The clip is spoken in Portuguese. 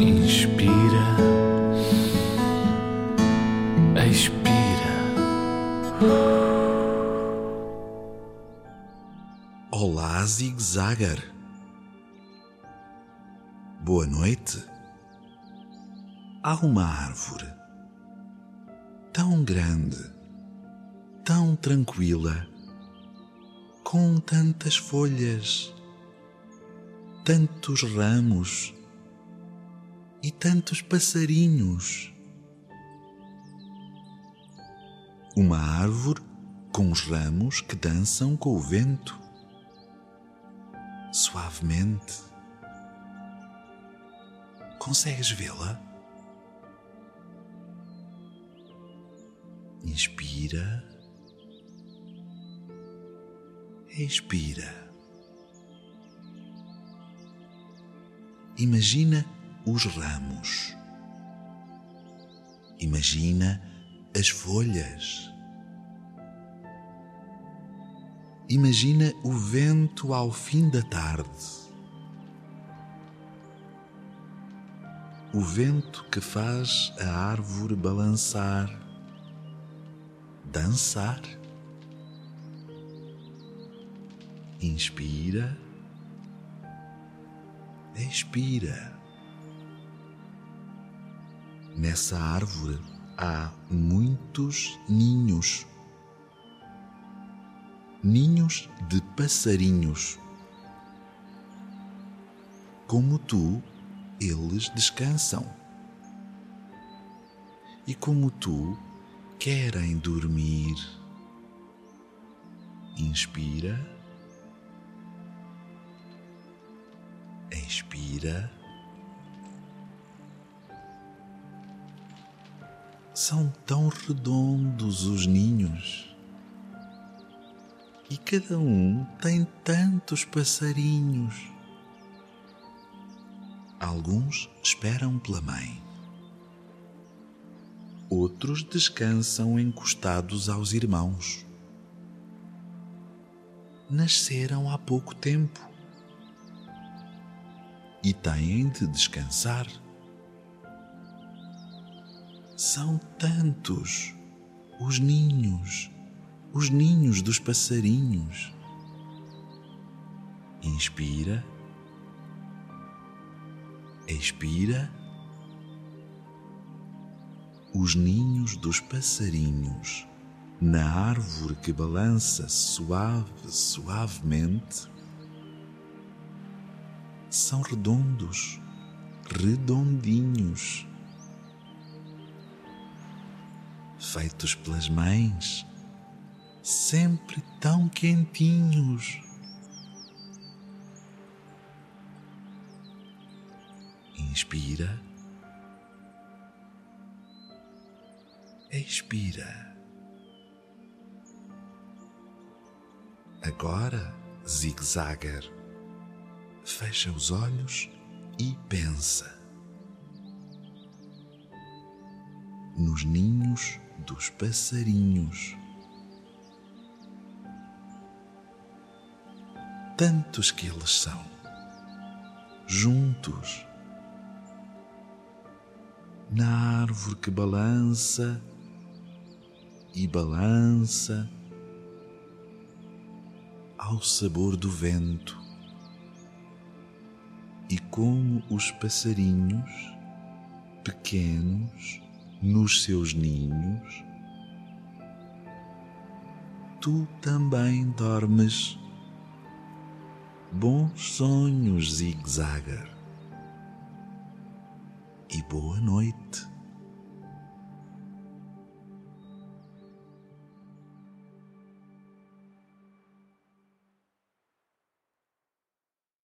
Inspira, expira. Olá, Zig Zagger. Boa noite. Há uma árvore tão grande, tão tranquila, com tantas folhas, tantos ramos e tantos passarinhos. Uma árvore com os ramos que dançam com o vento, suavemente. Consegues vê-la? Inspira. Expira. Imagina os ramos. Imagina as folhas. Imagina o vento ao fim da tarde. O vento que faz a árvore balançar, dançar. Inspira, expira. Nessa árvore há muitos ninhos. Ninhos de passarinhos. Como tu, eles descansam. E como tu, querem dormir. Inspira. Expira. São tão redondos os ninhos. E cada um tem tantos passarinhos. Alguns esperam pela mãe. Outros descansam encostados aos irmãos. Nasceram há pouco tempo e têm de descansar. São tantos os ninhos, os ninhos dos passarinhos. Inspira, expira. Os ninhos dos passarinhos na árvore que balança suave, suavemente são redondos, redondinhos, feitos pelas mães, sempre tão quentinhos. Inspira, expira. Agora, zig-zagger fecha os olhos e pensa nos ninhos dos passarinhos. Tantos que eles são, juntos, na árvore que balança e balança ao sabor do vento e como os passarinhos pequenos nos seus ninhos, tu também dormes. Bons sonhos, Zig Zagger, e boa noite.